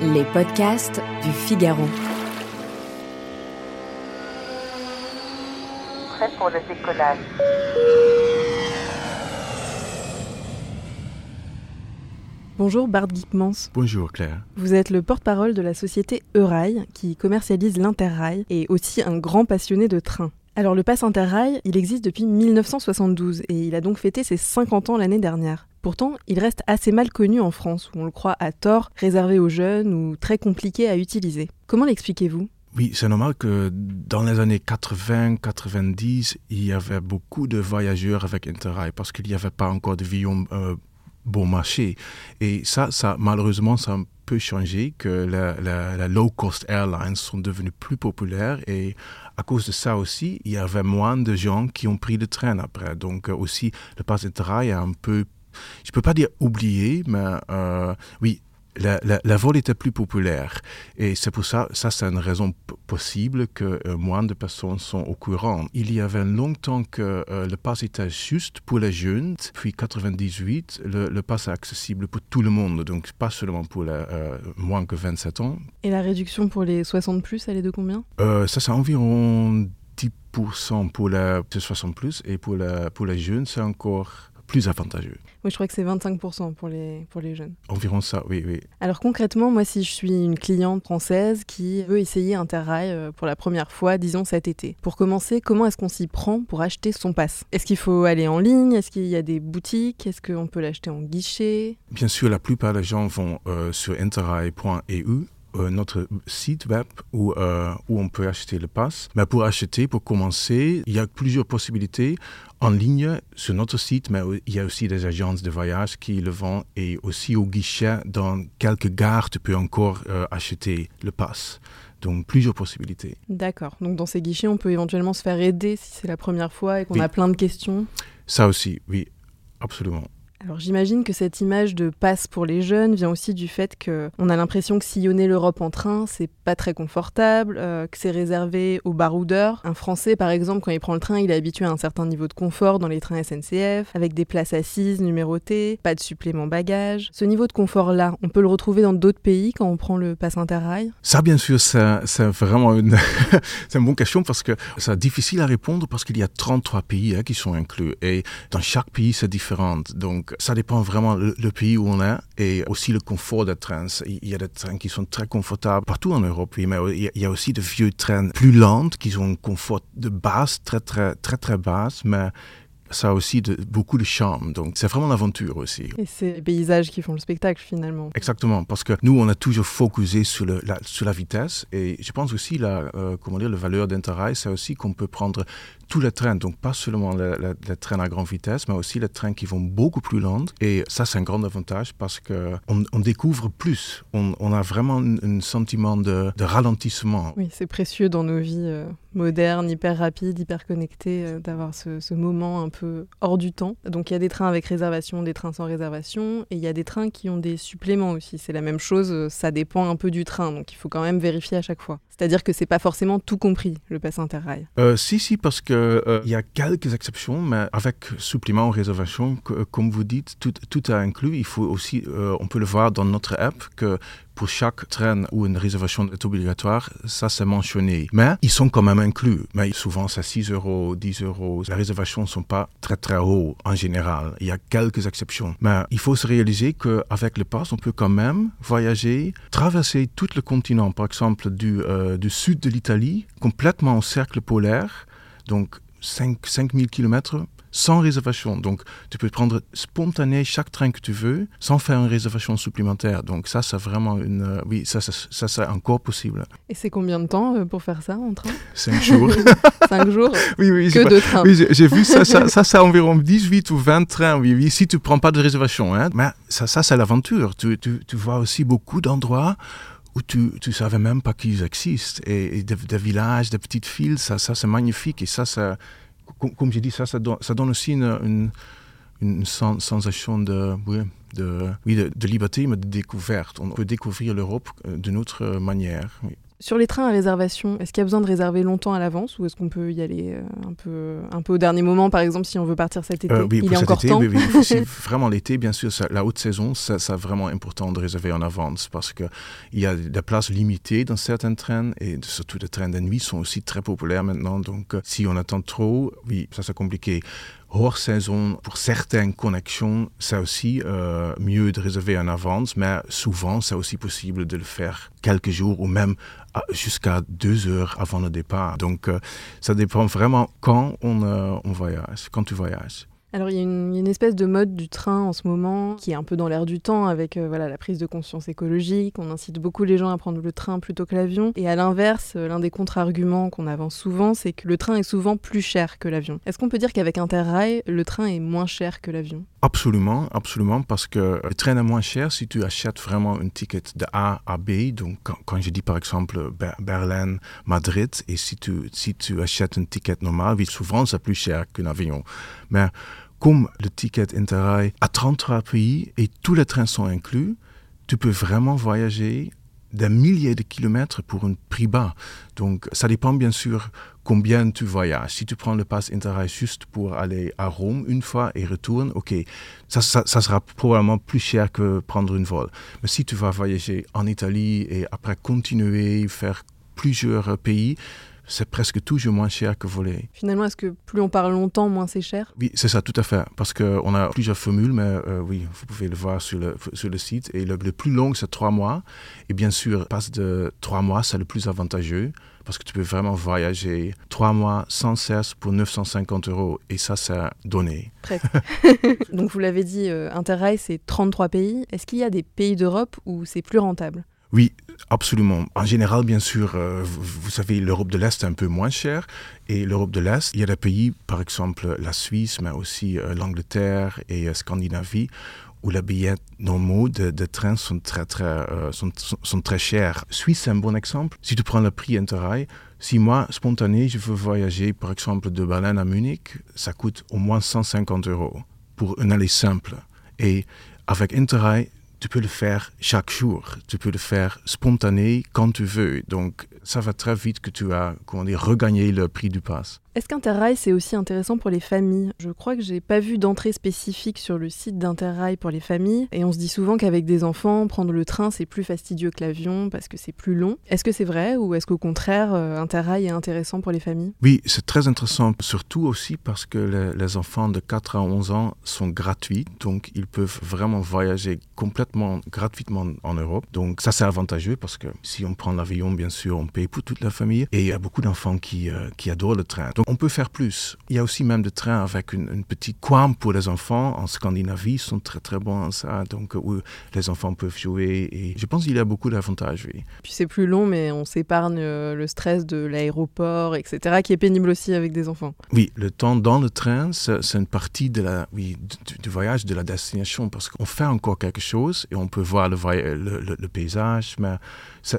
Les podcasts du Figaro. Prêt pour le décollage. Bonjour Bart Guipmans. Bonjour Claire. Vous êtes le porte-parole de la société Eurail qui commercialise l'Interrail et aussi un grand passionné de train. Alors le pass Interrail, il existe depuis 1972 et il a donc fêté ses 50 ans l'année dernière. Pourtant, il reste assez mal connu en France, où on le croit à tort, réservé aux jeunes ou très compliqué à utiliser. Comment l'expliquez-vous? Oui, c'est normal que dans les années 80-90, il y avait beaucoup de voyageurs avec Interrail parce qu'il n'y avait pas encore de avions euh, bon marché. Et ça, ça malheureusement, ça a peu changé, que la, la, la low-cost airlines sont devenues plus populaires et à cause de ça aussi, il y avait moins de gens qui ont pris le train après. Donc euh, aussi, le pass Interrail a un peu, je peux pas dire oublié, mais euh, oui, la, la, la, vol était plus populaire. Et c'est pour ça, ça c'est une raison possible que euh, moins de personnes sont au courant. Il y avait longtemps que euh, le pass était juste pour les jeunes. Puis 98, le, le pass est accessible pour tout le monde, donc pas seulement pour les euh, moins que 27 ans. Et la réduction pour les 60 plus, elle est de combien? Ça c'est environ 10% pour les 60 plus et pour, la, pour les jeunes, c'est encore plus avantageux. Oui, je crois que c'est 25% pour les, pour les jeunes. Environ ça, oui, oui. Alors concrètement, moi, si je suis une cliente française qui veut essayer Interrail euh, pour la première fois, disons cet été, pour commencer, comment est-ce qu'on s'y prend pour acheter son pass? Est-ce qu'il faut aller en ligne? Est-ce qu'il y a des boutiques? Est-ce qu'on peut l'acheter en guichet? Bien sûr, la plupart des gens vont euh, sur interrail.eu euh, notre site web où, euh, où on peut acheter le pass. Mais pour acheter, pour commencer, il y a plusieurs possibilités en ligne sur notre site, mais il y a aussi des agences de voyage qui le vendent et aussi au guichet, dans quelques gares, tu peux encore euh, acheter le pass. Donc plusieurs possibilités. D'accord. Donc dans ces guichets, on peut éventuellement se faire aider si c'est la première fois et qu'on Oui. a plein de questions. Ça aussi, oui, absolument. Alors j'imagine que cette image de passe pour les jeunes vient aussi du fait qu'on a l'impression que sillonner l'Europe en train, c'est pas très confortable, euh, que c'est réservé aux baroudeurs. Un Français, par exemple, quand il prend le train, il est habitué à un certain niveau de confort dans les trains SNCF, avec des places assises numérotées, pas de supplément bagage. Ce niveau de confort-là, on peut le retrouver dans d'autres pays quand on prend le pass Interrail? Ça, bien sûr, c'est vraiment une bonne question parce que c'est difficile à répondre parce qu'il y a 33 pays hein, qui sont inclus et dans chaque pays, c'est différent. Donc, ça dépend vraiment le, pays où on est et aussi le confort des trains. Il y a des trains qui sont très confortables partout en Europe, oui, mais il y a aussi de vieux trains plus lents qui ont un confort de base très, très, très, très basse, ça a aussi de, beaucoup de charme. Donc, c'est vraiment l'aventure aussi. Et c'est les paysages qui font le spectacle finalement. Exactement, parce que nous, on a toujours focusé sur, le, la, sur la vitesse. Et je pense aussi, la, euh, comment dire, la valeur d'Interrail, c'est aussi qu'on peut prendre tous les trains, donc pas seulement les, les, les, trains à grande vitesse, mais aussi les trains qui vont beaucoup plus lents. Et ça, c'est un grand avantage parce qu'on on découvre plus. On, on a vraiment un, un sentiment de, de, ralentissement. Oui, c'est précieux dans nos vies euh, modernes, hyper rapides, hyper connectées, euh, d'avoir ce, moment un peu hors du temps. Donc il y a des trains avec réservation, des trains sans réservation, et il y a des trains qui ont des suppléments aussi. C'est la même chose, euh, ça dépend un peu du train, donc il faut quand même vérifier à chaque fois. C'est-à-dire que c'est pas forcément tout compris, le pass interrail. si, si, parce que euh, il y a quelques exceptions, mais avec supplément réservation, que, comme vous dites, tout, tout est inclus. Il faut aussi, euh, on peut le voir dans notre app que pour chaque train où une réservation est obligatoire, ça c'est mentionné. Mais ils sont quand même inclus. Mais souvent c'est 6 euros, 10 euros. Les réservations ne sont pas très très hautes en général. Il y a quelques exceptions. Mais il faut se réaliser qu'avec le pass, on peut quand même voyager, traverser tout le continent, par exemple du, euh, sud de l'Italie, complètement au cercle polaire. Donc 5, 5000 km sans réservation. Donc, tu peux prendre spontané chaque train que tu veux sans faire une réservation supplémentaire. Donc, ça, c'est vraiment une. Euh, oui, ça, ça, ça c'est encore possible. Et c'est combien de temps euh, pour faire ça en train? Cinq jours. Cinq jours? Oui, oui. Que de trains. Oui, j'ai vu ça, ça, ça, c'est environ 18 ou 20 trains, oui, oui, si tu ne prends pas de réservation. Hein. Mais ça, ça c'est l'aventure. Tu, tu, tu vois aussi beaucoup d'endroits où tu ne savais même pas qu'ils existent. Et, et des, des, villages, des petites villes, ça, ça c'est magnifique. Et ça, ça comme, comme j'ai dit, ça, ça donne, ça donne aussi une, une, sensation de, oui, de, liberté, mais de découverte. On peut découvrir l'Europe d'une autre manière. Oui. Sur les trains à réservation, est-ce qu'il y a besoin de réserver longtemps à l'avance ou est-ce qu'on peut y aller euh, un peu, un peu au dernier moment, par exemple, si on veut partir cet été? Euh, oui, Il est encore été, temps. oui, oui. Si vraiment l'été, bien sûr, ça- la haute saison, ça, c'est vraiment important de réserver en avance parce qu'il y a des places limitées dans certains trains et surtout les trains de nuit sont aussi très populaires maintenant. Donc, euh, si on attend trop, oui, ça c'est compliqué. Hors saison, pour certaines connexions, c'est aussi euh, mieux de réserver en avance, mais souvent, c'est aussi possible de le faire quelques jours ou même à- jusqu'à deux heures avant le départ. Donc, euh, ça dépend vraiment quand on, euh, on voyage, quand tu voyages. Alors il y, a une, espèce de mode du train en ce moment qui est un peu dans l'air du temps avec euh, voilà, la prise de conscience écologique. On incite beaucoup les gens à prendre le train plutôt que l'avion. Et à l'inverse, euh, l'un des contre-arguments qu'on avance souvent, c'est que le train est souvent plus cher que l'avion. Est-ce qu'on peut dire qu'avec Interrail, le train est moins cher que l'avion? Absolument, absolument, parce que le train est moins cher si tu achètes vraiment un ticket de A à B. Donc, quand, je dis par exemple Ber- Berlin, Madrid, et si tu, si tu achètes un ticket normal, souvent c'est plus cher qu'un avion. Mais comme le ticket Interrail à 33 pays et tous les trains sont inclus, tu peux vraiment voyager des milliers de kilomètres pour un prix bas. Donc, ça dépend bien sûr combien tu voyages. Si tu prends le pass Interrail juste pour aller à Rome une fois et retourne, ok, ça, ça, ça sera probablement plus cher que prendre une vol. Mais si tu vas voyager en Italie et après continuer, faire plusieurs pays, c'est presque toujours moins cher que voler. Finalement, est-ce que plus on parle longtemps, moins c'est cher? Oui, c'est ça, tout à fait. Parce qu'on a plusieurs formules, mais euh, oui, vous pouvez le voir sur le, sur le site. Et le, le plus long, c'est trois mois. Et bien sûr, passe de trois mois, c'est le plus avantageux. Parce que tu peux vraiment voyager trois mois sans cesse pour 950 euros. Et ça, c'est donné. Presque. Donc vous l'avez dit, euh, Interrail, c'est 33 pays. Est-ce qu'il y a des pays d'Europe où c'est plus rentable? Oui, absolument. En général, bien sûr, euh, vous, savez, l'Europe de l'Est est un peu moins cher. Et l'Europe de l'Est, il y a des pays, par exemple la Suisse, mais aussi euh, l'Angleterre et euh, Scandinavie, où les billets normaux de, de train sont très, très, sont, très chers. Suisse, c'est un bon exemple. Si tu prends le prix Interrail, si moi, spontané, je veux voyager, par exemple, de Berlin à Munich, ça coûte au moins 150 euros pour un aller simple. Et avec Interrail, tu peux le faire chaque jour. Tu peux le faire spontané quand tu veux. Donc, ça va très vite que tu as, comment dire, regagné le prix du pass. Est-ce qu'Interrail, c'est aussi intéressant pour les familles? Je crois que j'ai pas vu d'entrée spécifique sur le site d'Interrail pour les familles. Et on se dit souvent qu'avec des enfants, prendre le train, c'est plus fastidieux que l'avion parce que c'est plus long. Est-ce que c'est vrai ou est-ce qu'au contraire, euh, Interrail est intéressant pour les familles? Oui, c'est très intéressant, surtout aussi parce que les, les enfants de 4 à 11 ans sont gratuits. Donc, ils peuvent vraiment voyager complètement gratuitement en Europe. Donc, ça, c'est avantageux parce que si on prend l'avion, bien sûr, on paye pour toute la famille. Et il y a beaucoup d'enfants qui, euh, qui adorent le train. Donc, on peut faire plus. Il y a aussi même des trains avec une, une petite coin pour les enfants. En Scandinavie, ils sont très, très bons en ça. Donc, où les enfants peuvent jouer. Et je pense qu'il y a beaucoup d'avantages, oui. Puis c'est plus long, mais on s'épargne euh, le stress de l'aéroport, etc., qui est pénible aussi avec des enfants. Oui, le temps dans le train, c'est une partie de la, oui, du, du voyage, de la destination, parce qu'on fait encore quelque chose et on peut voir le, voy- le, le- le paysage, mais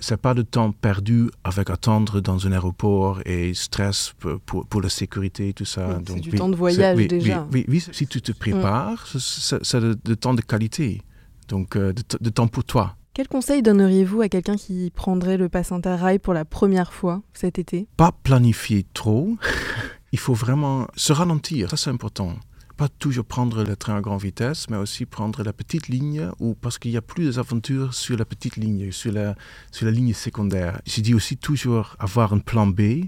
c'est pas de temps perdu avec attendre dans un aéroport et stress pour, pour, pour la sécurité et tout ça. Oui, c'est du oui, temps de voyage oui, déjà. Mm. Oui, si tu te prépares, c'est- de, de temps de qualité, donc euh, de temps pour toi. Quel conseil donneriez-vous à quelqu'un qui prendrait le pass Interrail pour la première fois cet été? Pas planifier trop. Il faut vraiment se ralentir, ça c'est important. Pas toujours prendre le train à grande vitesse, mais aussi prendre la petite ligne, ou parce qu'il y a plus d'aventures sur la petite ligne, sur la, sur la ligne secondaire. Je dis aussi toujours avoir un plan B.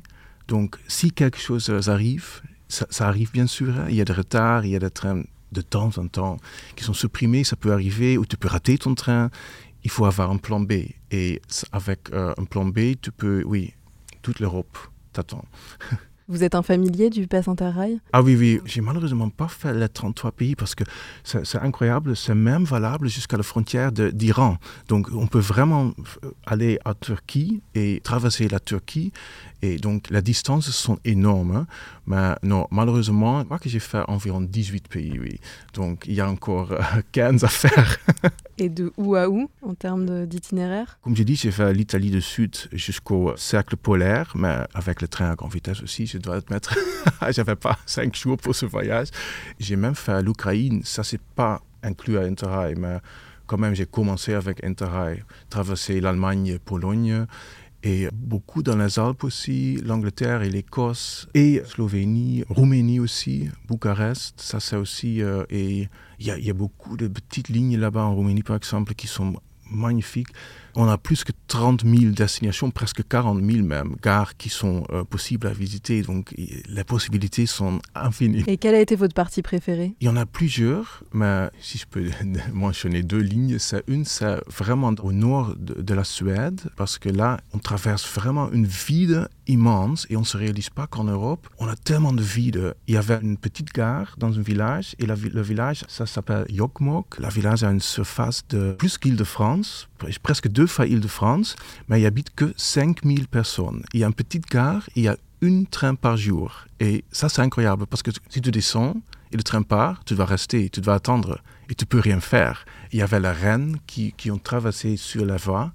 Donc, si quelque chose arrive, ça, arrive bien sûr, hein. il y a des retards, il y a des trains de temps en temps qui sont supprimés, ça peut arriver, ou tu peux rater ton train. Il faut avoir un plan B. Et avec euh, un plan B, tu peux, oui, toute l'Europe t'attend. Vous êtes un familier du pass Interrail Ah oui, oui, j'ai malheureusement pas fait les 33 pays parce que c'est incroyable, c'est même valable jusqu'à la frontière d'Iran. Donc on peut vraiment aller à Turquie et traverser la Turquie. Et donc les distances sont énormes. hein. Mais non, malheureusement, je crois que j'ai fait environ 18 pays, oui. Donc il y a encore euh, 15 à faire. Et de où à où en termes d'itinéraire? Comme j'ai dit, j'ai fait l'Italie du Sud jusqu'au cercle polaire, mais avec le train à grande vitesse aussi, je dois admettre. J'avais pas cinq jours pour ce voyage. J'ai même fait l'Ukraine. Ça, c'est pas inclus à Interrail, mais quand même, j'ai commencé avec Interrail, traverser l'Allemagne, Pologne. Et beaucoup dans les Alpes aussi, l'Angleterre et l'Écosse, et Slovénie, Roumanie aussi, Bucarest, ça c'est aussi... Euh, et il y, y, a beaucoup de petites lignes là-bas en Roumanie par exemple qui sont magnifiques on a plus que 30 000 destinations, presque 40 000 même, gares qui sont euh, possibles à visiter. Donc les possibilités sont infinies. Et quelle a été votre partie préférée Il y en a plusieurs, mais si je peux mentionner deux lignes, c'est une, c'est vraiment au nord de, la Suède, parce que là, on traverse vraiment une vide immense et on ne se réalise pas qu'en Europe, on a tellement de vide. Il y avait une petite gare dans un village et le village, ça s'appelle Jokkmokk. Le village a une surface de plus qu'Île-de-France, presque deux fois Île-de-France, mais il n'y habite que 5000 personnes. Il y a une petite gare, il y a une train par jour. Et ça, c'est incroyable parce que si tu descends et le train part, tu vas rester, tu vas attendre et tu peux rien faire. Il y avait la reine qui, qui ont traversé sur la voie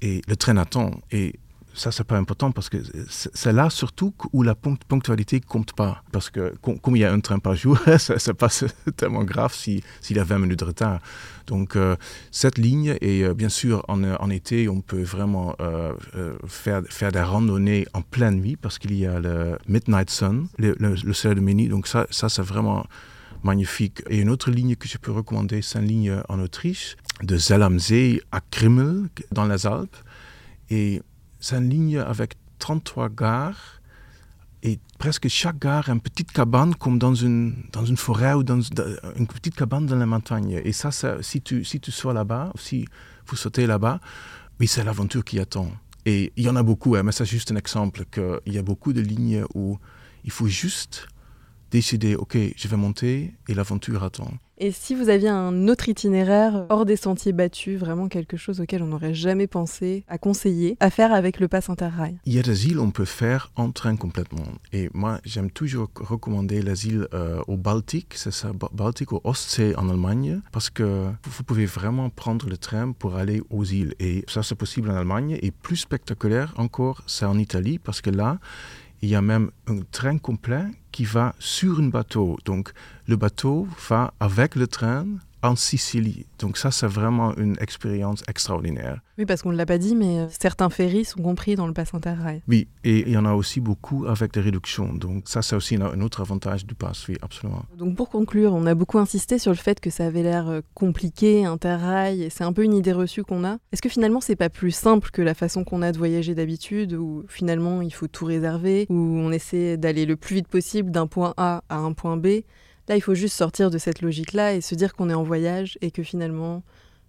et le train attend. Et ça, c'est pas important parce que c'est là surtout où la ponctualité compte pas. Parce que comme il y a un train par jour, ça, n'est pas tellement grave s'il y a 20 minutes de retard. Donc, euh, cette ligne, et euh, bien sûr, en, été, on peut vraiment euh, faire, faire des randonnées en pleine nuit parce qu'il y a le Midnight Sun, le, le, soleil de minuit. Donc, ça, ça c'est vraiment magnifique. Et une autre ligne que je peux recommander, c'est une ligne en Autriche, de Zellamsee à Krimmel, dans les Alpes. Et c'est une ligne avec 33 gares et presque chaque gare une petite cabane comme dans une, dans une forêt ou dans une petite cabane dans la montagne. Et ça, si, tu, si tu sois là-bas, si vous sautez là-bas, oui, c'est l'aventure qui attend. Et il y en a beaucoup, hein, mais c'est juste un exemple qu'il y a beaucoup de lignes où il faut juste décider, OK, je vais monter et l'aventure attend. Et si vous aviez un autre itinéraire hors des sentiers battus, vraiment quelque chose auquel on n'aurait jamais pensé à conseiller, à faire avec le pass interrail? Il y a des îles on peut faire en train complètement. Et moi, j'aime toujours recommander les îles euh, au Baltique, c'est ça, Baltique, au Ostsee en Allemagne, parce que vous pouvez vraiment prendre le train pour aller aux îles. Et ça, c'est possible en Allemagne. Et plus spectaculaire encore, c'est en Italie, parce que là, il y a même un train complet qui va sur un bateau. Donc le bateau va avec le train en Sicile. Donc ça, c'est vraiment une expérience extraordinaire. Oui, parce qu'on ne l'a pas dit, mais euh, certains ferries sont compris dans le pass interrail. Oui, et il y en a aussi beaucoup avec des réductions. Donc ça, c'est aussi un autre avantage du pass, oui, absolument. Donc pour conclure, on a beaucoup insisté sur le fait que ça avait l'air euh, compliqué, interrail, et c'est un peu une idée reçue qu'on a. Est-ce que finalement, c'est pas plus simple que la façon qu'on a de voyager d'habitude, où finalement, il faut tout réserver, où on essaie d'aller le plus vite possible d'un point A à un point B? Là, il faut juste sortir de cette logique-là et se dire qu'on est en voyage et que finalement,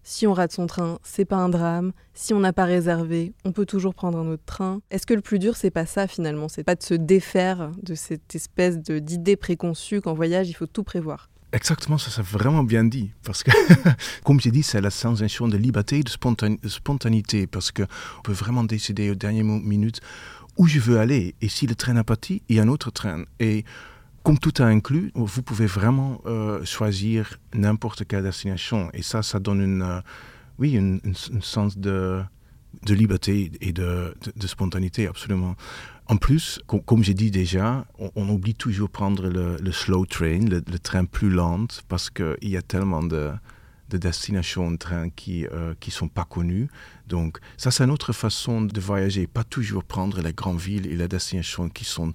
si on rate son train, c'est pas un drame. Si on n'a pas réservé, on peut toujours prendre un autre train. Est-ce que le plus dur, c'est pas ça finalement? C'est pas de se défaire de cette espèce d'idée préconçue qu'en voyage, il faut tout prévoir Exactement, ça c'est vraiment bien dit. Parce que, comme j'ai dit, c'est la sensation de liberté de, spontanéité. Parce qu'on peut vraiment décider au dernier minute où je veux aller. Et si le train a parti, il y a un autre train. Et comme tout a inclus, vous pouvez vraiment euh, choisir n'importe quelle destination. Et ça, ça donne une, euh, oui, un sens de, de, liberté et de, spontanéité, absolument. En plus, comme j'ai dit déjà, on, oublie toujours prendre le, slow train, le, train plus lent, parce qu'il y a tellement de, de destinations de train qui ne euh, sont pas connues. Donc ça, c'est une autre façon de voyager. Pas toujours prendre les grandes villes et les destinations qui sont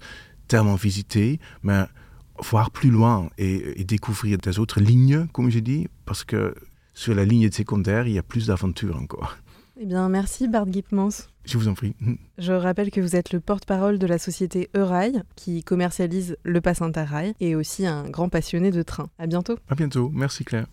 tellement visiter, mais voir plus loin et, découvrir des autres lignes, comme je dis, parce que sur la ligne secondaire, il y a plus d'aventures encore. Eh bien, merci Bart Gipmans. Je vous en prie. Je rappelle que vous êtes le porte-parole de la société Eurail, qui commercialise le pass Interrail, et aussi un grand passionné de train. À bientôt. À bientôt. Merci Claire.